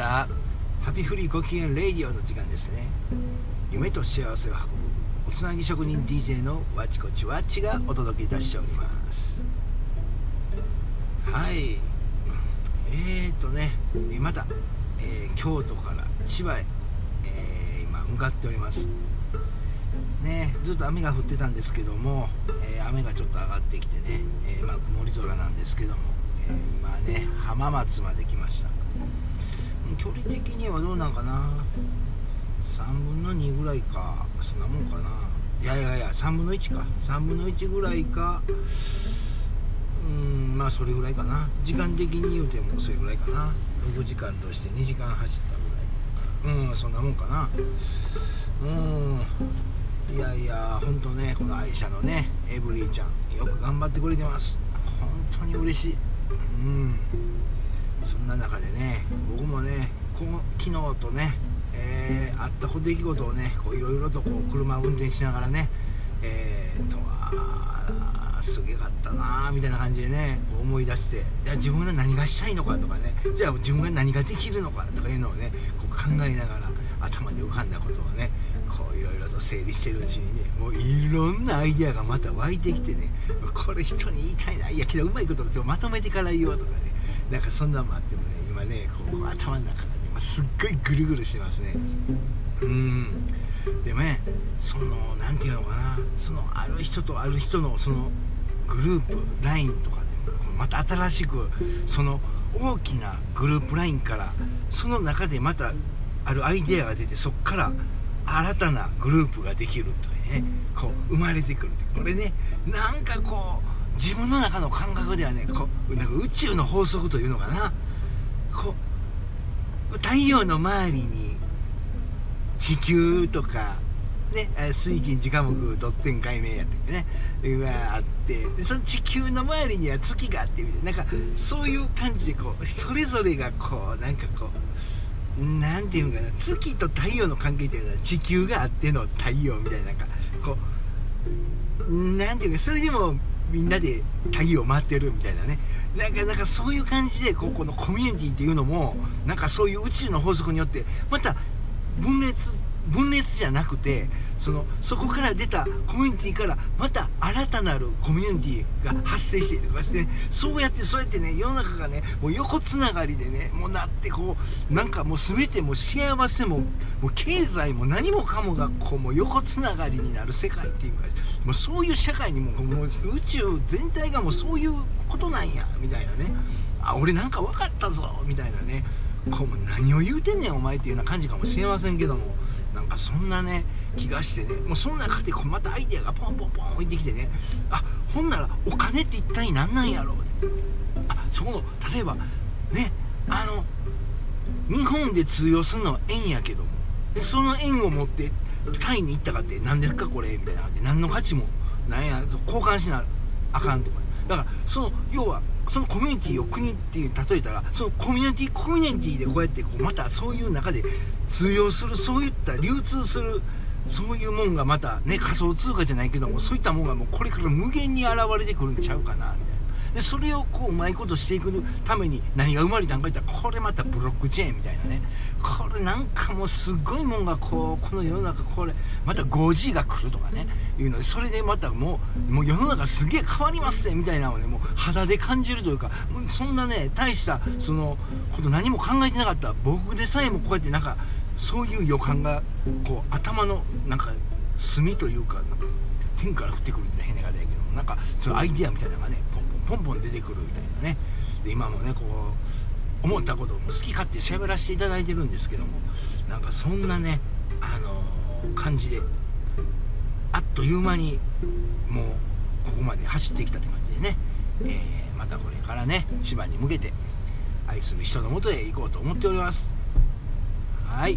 したハピフリーご機嫌レイディオの時間ですね。夢と幸せを運ぶおつなぎ職人 DJ のわちこちわちがお届けいたしております。はい。えーとねまた、えー、京都から千葉へ、えー、今向かっております。ね、ずっと雨が降ってたんですけども、えー、雨がちょっと上がってきてね、えー、まあ、曇り空なんですけども、えー、今ね浜松まで来ました。距離的にはどうなんかな？3分の2ぐらいか。そんなもんかな。いやいやいや3分の1か。3分の1ぐらいか。うんまあそれぐらいかな。時間的に言うてもそれぐらいかな。6時間として2時間走ったぐらいうんそんなもんかな。うん。いやいやほんとねこの愛車のねエブリーちゃんよく頑張ってくれてます。本当に嬉しい。うん。そんな中でね僕もねこの昨日とね、えー、あった出来事をねいろいろとこう車を運転しながらねえー、とはすげかったなみたいな感じでね思い出してじゃ自分が何がしたいのかとかねじゃあ自分が何ができるのかとかいうのをねこう考えながら頭に浮かんだことをねこういろいろと整理してるうちにねもういろんなアイデアがまた湧いてきてねこれ人に言いたいないやけどうまいことまとめてから言おうとかねなんかそんなんもあってもね今ねこう頭の中がね今すっごいぐるぐるしてますね。うん。でもねその何て言うのかな。そのある人とある人のそのグループ LINE とかでまた新しくその大きなグループ LINE からその中でまたあるアイデアが出てそっから新たなグループができるとかねこう生まれてくるこれねなんかこう自分の中の感覚ではねこなんか宇宙の法則というのかな。こう太陽の周りに地球とかね、水金地火木ドッテン海面やったっけねがあってその地球の周りには月があってみたいな。なんかそういう感じでこうそれぞれがこうなんかこうなんていうんかな。月と太陽の関係っていうのは地球があっての太陽みたいななんかこうなんていうかそれでもみんなで鍵を回ってるみたいなね。なんかなんかそういう感じでここのコミュニティっていうのもなんかそういう宇宙の法則によってまた分裂分裂じゃなくてそのそこから出たコミュニティからまた新たなるコミュニティが発生していとかして、ね、そうやってそうやってね世の中がねもう横つながりでねもうなってこうなんかもう全ても幸せももう経済も何もかもがこうもう横つながりになる世界っていうかもうそういう社会にももう宇宙全体がもうそういうことなんやみたいなね。あ俺なんか分かったぞみたいなね。こう何を言うてんねんお前っていうような感じかもしれませんけども。なんかそんなね気がしてねもうその中でこうまたアイデアがポンポンポン置いてきてねあほんならお金って一体何なんやろう？ってあそこの例えばねあの日本で通用するのは円やけどもでその円を持ってタイに行ったかって何ですかこれ？みたいな感じで何の価値もなんや交換しなあかんとかだからその要はそのコミュニティを国っていう例えたらそのコミュニティコミュニティでこうやってこうまたそういう中で通用するそういった流通するそういうもんがまたね仮想通貨じゃないけどもそういったもんがもうこれから無限に現れてくるんちゃうかなみたいな。でそれをこううまいことしていくために何が生まれたんか言ったらこれまたブロックチェーンみたいなね。これなんかもうすごいもんがこうこの世の中これまた 5G が来るとかね。いうのでそれでまたもうもう世の中すげえ変わりますねみたいなのをねもう肌で感じるというかそんなね大したそのこと何も考えてなかった僕でさえもこうやってなんかそういう予感がこう頭のなんか墨というかなんか天から降ってくるみたいな変な言い方やけどなんかそのアイディアみたいなのがねポンポン出てくるみたいなね。で今もねこう思ったことを好き勝手喋らせていただいてるんですけどもなんかそんなねあのー、感じであっという間にもうここまで走ってきたって感じでね、えー、またこれからね千葉に向けて愛する人のもとへ行こうと思っております。はい。